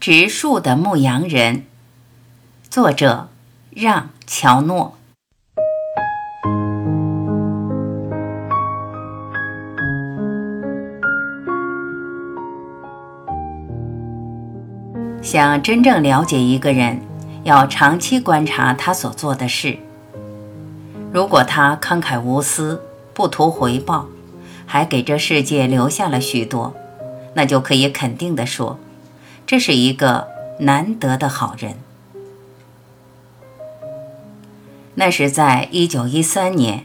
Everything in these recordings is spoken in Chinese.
植树的牧羊人，作者让·乔诺。想真正了解一个人，要长期观察他所做的事。如果他慷慨无私，不图回报，还给这世界留下了许多，那就可以肯定地说。这是一个难得的好人。那是在一九一三年，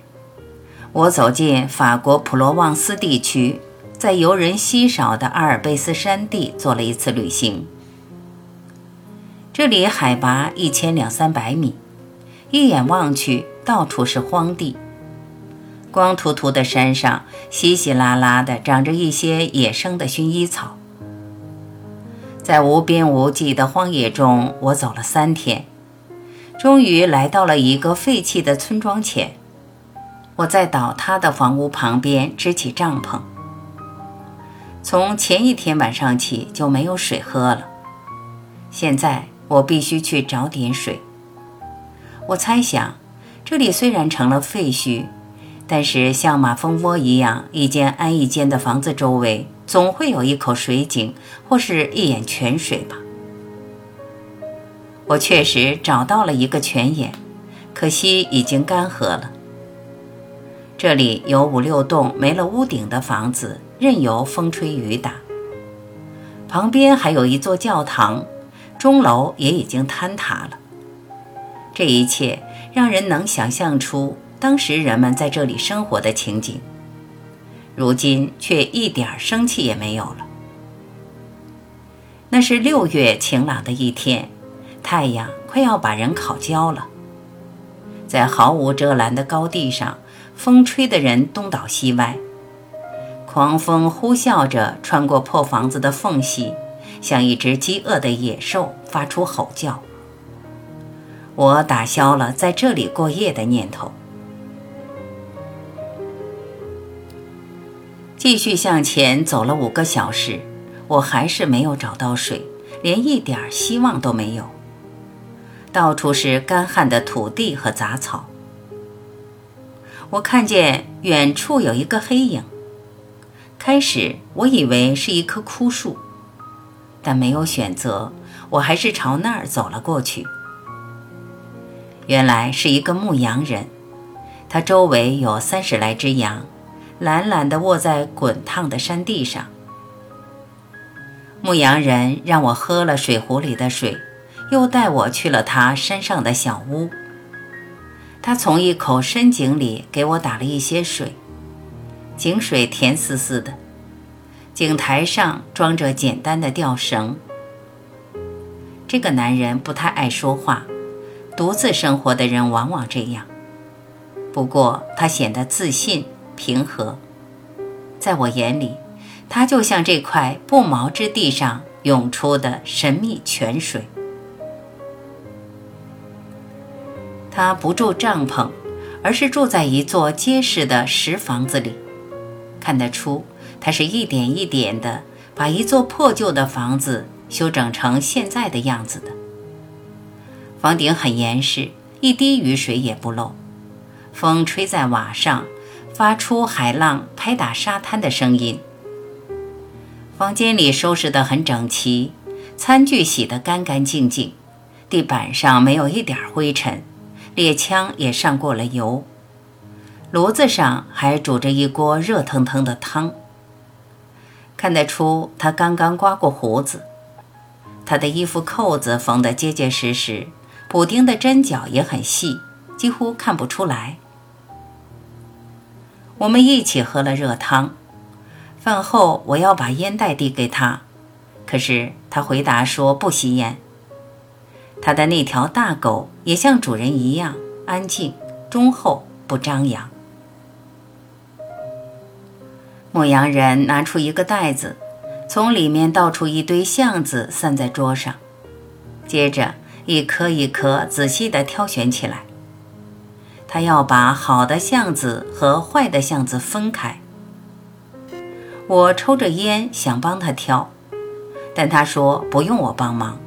我走进法国普罗旺斯地区，在游人稀少的阿尔卑斯山地做了一次旅行。这里海拔一千两三百米，一眼望去到处是荒地，光秃秃的山上稀稀拉拉的长着一些野生的薰衣草。在无边无际的荒野中，我走了三天，终于来到了一个废弃的村庄前。我在倒塌的房屋旁边支起帐篷。从前一天晚上起就没有水喝了，现在我必须去找点水。我猜想，这里虽然成了废墟，但是像马蜂窝一样一间挨一间的房子周围。总会有一口水井或是一眼泉水吧。我确实找到了一个泉眼，可惜已经干涸了。这里有五六栋没了屋顶的房子，任由风吹雨打。旁边还有一座教堂，钟楼也已经坍塌了。这一切让人能想象出当时人们在这里生活的情景。如今却一点生气也没有了。那是六月晴朗的一天，太阳快要把人烤焦了。在毫无遮拦的高地上，风吹得人东倒西歪，狂风呼啸着穿过破房子的缝隙，像一只饥饿的野兽发出吼叫。我打消了在这里过夜的念头。继续向前走了五个小时，我还是没有找到水，连一点希望都没有。到处是干旱的土地和杂草。我看见远处有一个黑影，开始我以为是一棵枯树，但没有选择，我还是朝那儿走了过去。原来是一个牧羊人，他周围有三十来只羊。懒懒地卧在滚烫的山地上。牧羊人让我喝了水壶里的水，又带我去了他山上的小屋。他从一口深井里给我打了一些水，井水甜丝丝的。井台上装着简单的吊绳。这个男人不太爱说话，独自生活的人往往这样。不过他显得自信。平和，在我眼里，它就像这块不毛之地上涌出的神秘泉水。他不住帐篷，而是住在一座结实的石房子里。看得出，他是一点一点的把一座破旧的房子修整成现在的样子的。房顶很严实，一滴雨水也不漏。风吹在瓦上。发出海浪拍打沙滩的声音。房间里收拾得很整齐，餐具洗得干干净净，地板上没有一点灰尘，猎枪也上过了油，炉子上还煮着一锅热腾腾的汤。看得出他刚刚刮过胡子，他的衣服扣子缝得结结实实，补丁的针脚也很细，几乎看不出来。我们一起喝了热汤，饭后我要把烟袋递给他，可是他回答说不吸烟。他的那条大狗也像主人一样安静、忠厚、不张扬。牧羊人拿出一个袋子，从里面倒出一堆橡子，散在桌上，接着一颗一颗仔细地挑选起来。他要把好的橡子和坏的橡子分开。我抽着烟，想帮他挑，但他说不用我帮忙。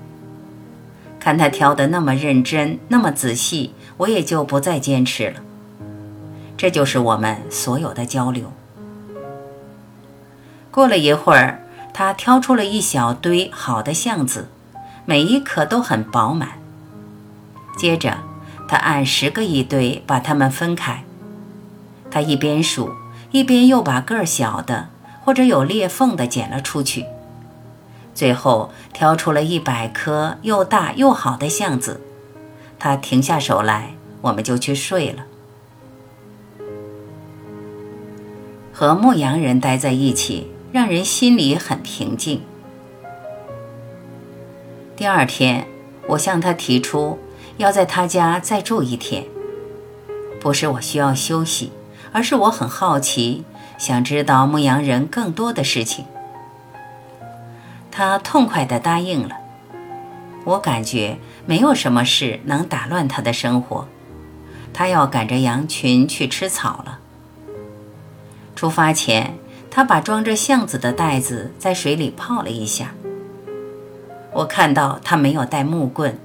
看他挑得那么认真，那么仔细，我也就不再坚持了。这就是我们所有的交流。过了一会儿，他挑出了一小堆好的橡子，每一颗都很饱满。接着，他按十个一堆把它们分开。他一边数，一边又把个儿小的或者有裂缝的捡了出去。最后挑出了一百颗又大又好的橡子，他停下手来，我们就去睡了。和牧羊人待在一起，让人心里很平静。第二天，我向他提出要在他家再住一天，不是我需要休息，而是我很好奇，想知道牧羊人更多的事情。他痛快地答应了。我感觉没有什么事能打乱他的生活。他要赶着羊群去吃草了。出发前，他把装着橡子的袋子在水里泡了一下。我看到他没有带木棍，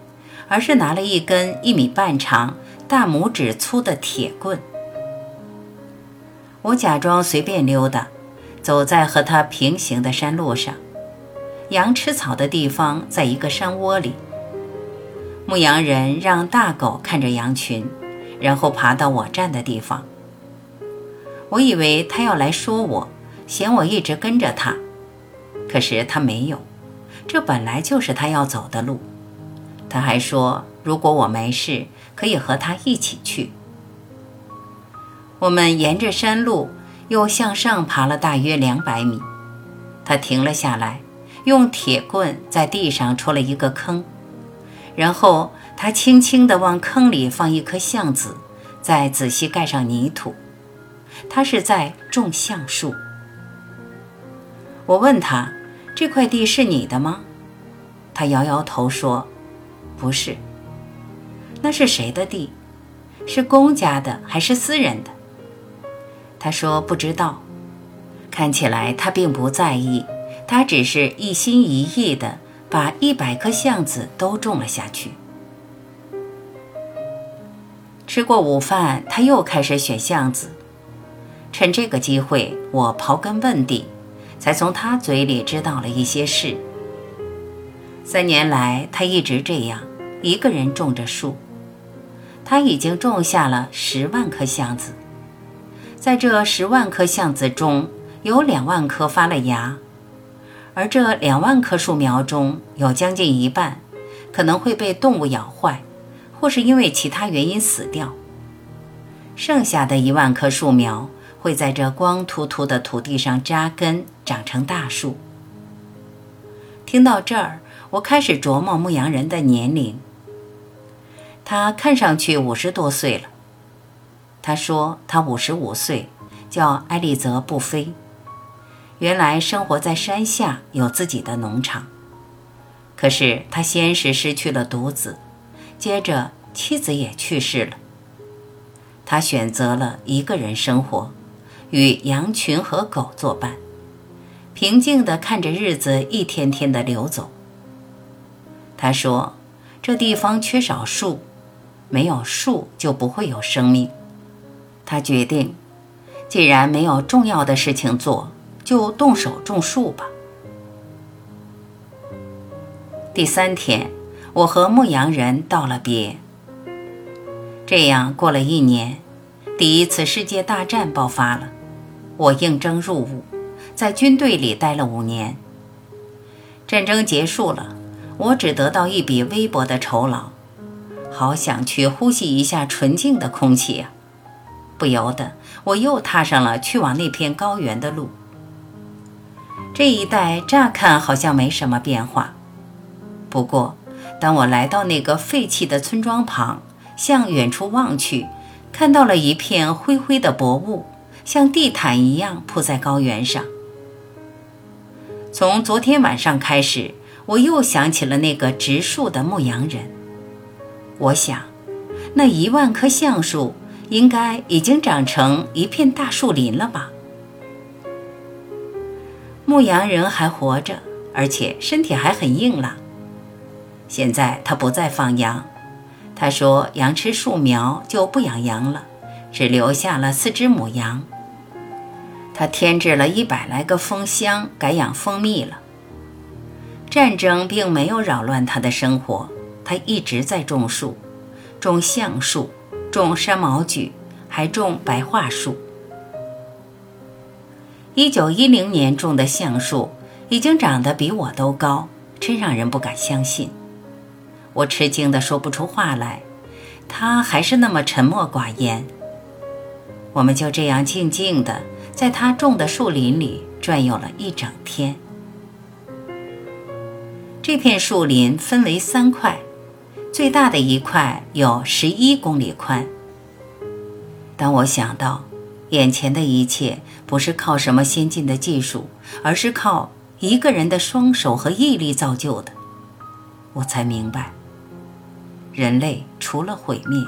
而是拿了一根一米半长、大拇指粗的铁棍。我假装随便溜达，走在和他平行的山路上。羊吃草的地方在一个山窝里。牧羊人让大狗看着羊群，然后爬到我站的地方。我以为他要来说我，嫌我一直跟着他，可是他没有。这本来就是他要走的路。他还说，如果我没事，可以和他一起去。我们沿着山路又向上爬了大约两百米，他停了下来。用铁棍在地上戳了一个坑，然后他轻轻地往坑里放一颗橡子，再仔细盖上泥土。他是在种橡树。我问他：“这块地是你的吗？”他摇摇头说：“不是。”那是谁的地？是公家的还是私人的？他说不知道。看起来他并不在意。他只是一心一意地把一百颗橡子都种了下去。吃过午饭，他又开始选橡子。趁这个机会，我刨根问底，才从他嘴里知道了一些事。三年来，他一直这样一个人种着树。他已经种下了十万颗橡子，在这十万颗橡子中，有两万颗发了芽。而这两万棵树苗中有将近一半可能会被动物咬坏，或是因为其他原因死掉。剩下的一万棵树苗会在这光秃秃的土地上扎根，长成大树。听到这儿，我开始琢磨牧羊人的年龄。他看上去五十多岁了。他说他五十五岁，叫埃利泽·布菲。原来生活在山下，有自己的农场。可是他先是失去了独子，接着妻子也去世了。他选择了一个人生活，与羊群和狗作伴，平静地看着日子一天天的流走。他说：“这地方缺少树，没有树就不会有生命。”他决定，既然没有重要的事情做。就动手种树吧。第三天，我和牧羊人道了别。这样过了一年，第一次世界大战爆发了，我应征入伍，在军队里待了五年。战争结束了，我只得到一笔微薄的酬劳，好想去呼吸一下纯净的空气呀！不由得，我又踏上了去往那片高原的路。这一带乍看好像没什么变化，不过，当我来到那个废弃的村庄旁，向远处望去，看到了一片灰灰的薄雾，像地毯一样铺在高原上。从昨天晚上开始，我又想起了那个植树的牧羊人。我想，那一万棵橡树应该已经长成一片大树林了吧。牧羊人还活着，而且身体还很硬朗。现在他不再放羊，他说羊吃树苗就不养羊了，只留下了四只母羊。他添置了一百来个蜂箱，改养蜂蜜了。战争并没有扰乱他的生活，他一直在种树，种橡树，种山毛榉，还种白桦树。一九一零年种的橡树已经长得比我都高，真让人不敢相信。我吃惊的说不出话来，他还是那么沉默寡言。我们就这样静静的在他种的树林里转悠了一整天。这片树林分为三块，最大的一块有十一公里宽。当我想到眼前的一切不是靠什么先进的技术，而是靠一个人的双手和毅力造就的，我才明白，人类除了毁灭，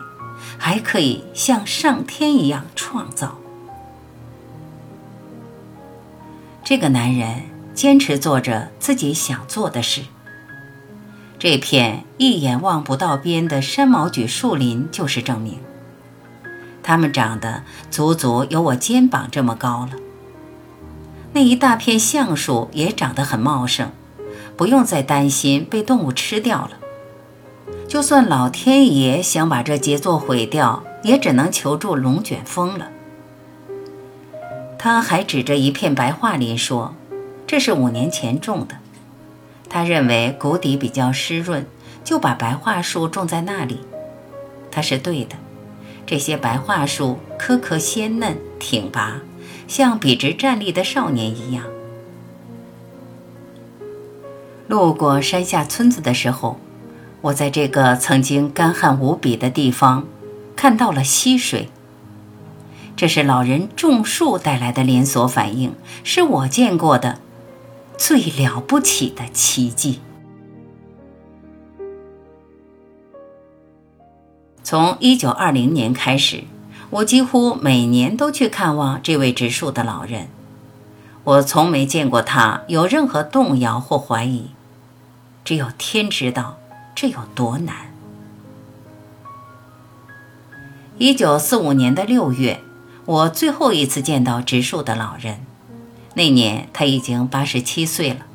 还可以像上天一样创造。这个男人坚持做着自己想做的事。这片一眼望不到边的山毛榉树林就是证明。它们长得足足有我肩膀这么高了。那一大片橡树也长得很茂盛，不用再担心被动物吃掉了。就算老天爷想把这杰作毁掉，也只能求助龙卷风了。他还指着一片白桦林说：“这是五年前种的。”他认为谷底比较湿润，就把白桦树种在那里。他是对的，这些白桦树颗颗鲜嫩挺拔，像笔直站立的少年一样。路过山下村子的时候，我在这个曾经干旱无比的地方看到了溪水。这是老人种树带来的连锁反应，是我见过的。最了不起的奇迹。从一九二零年开始，我几乎每年都去看望这位植树的老人。我从没见过他有任何动摇或怀疑，只有天知道这有多难。一九四五年的六月，我最后一次见到植树的老人。那年他已经八十七岁了。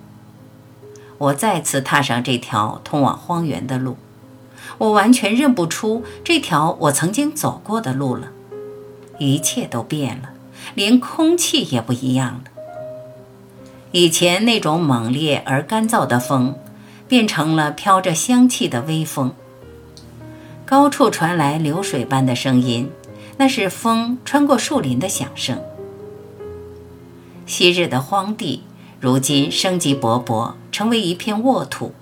我再次踏上这条通往荒原的路，我完全认不出这条我曾经走过的路了。一切都变了，连空气也不一样了。以前那种猛烈而干燥的风，变成了飘着香气的微风。高处传来流水般的声音，那是风穿过树林的响声。昔日的荒地，如今生机勃勃，成为一片沃土。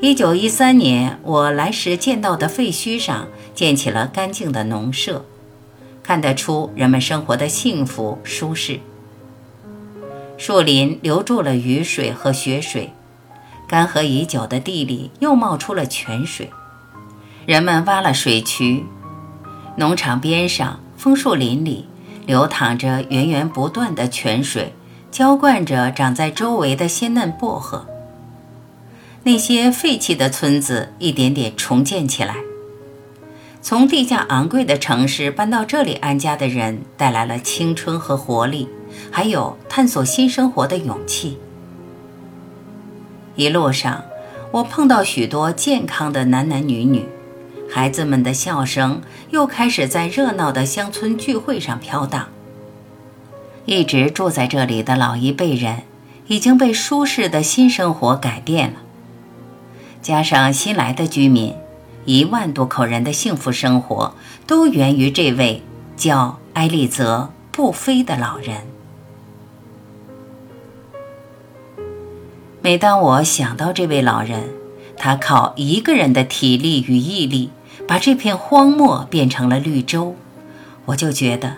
一九一三年，我来时见到的废墟上，建起了干净的农舍，看得出人们生活的幸福舒适。树林留住了雨水和雪水，干涸已久的地里又冒出了泉水，人们挖了水渠。农场边上，枫树林里。流淌着源源不断的泉水，浇灌着长在周围的鲜嫩薄荷。那些废弃的村子一点点重建起来。从地价昂贵的城市搬到这里安家的人，带来了青春和活力，还有探索新生活的勇气。一路上，我碰到许多健康的男男女女。孩子们的笑声又开始在热闹的乡村聚会上飘荡。一直住在这里的老一辈人已经被舒适的新生活改变了，加上新来的居民，一万多口人的幸福生活都源于这位叫埃利泽·布菲的老人。每当我想到这位老人，他靠一个人的体力与毅力。把这片荒漠变成了绿洲，我就觉得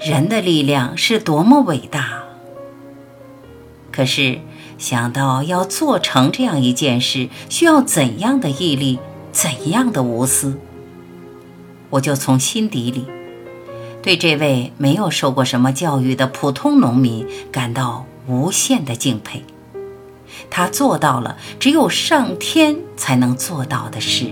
人的力量是多么伟大。可是想到要做成这样一件事需要怎样的毅力、怎样的无私，我就从心底里对这位没有受过什么教育的普通农民感到无限的敬佩。他做到了只有上天才能做到的事。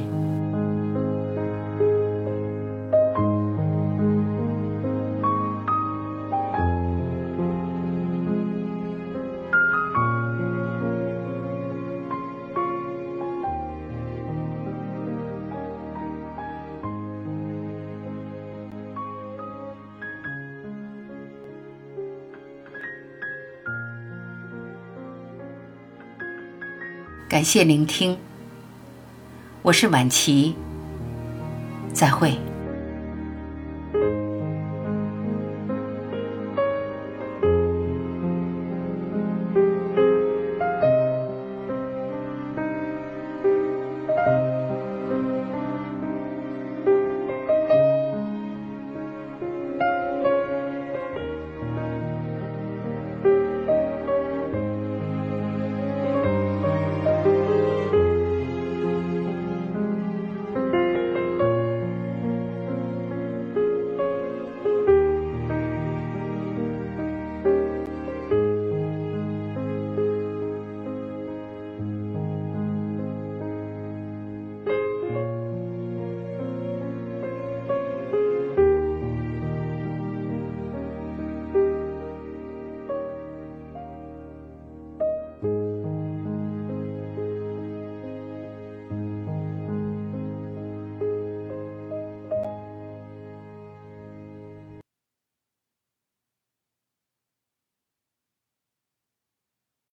感谢聆听，我是晚琪，再会。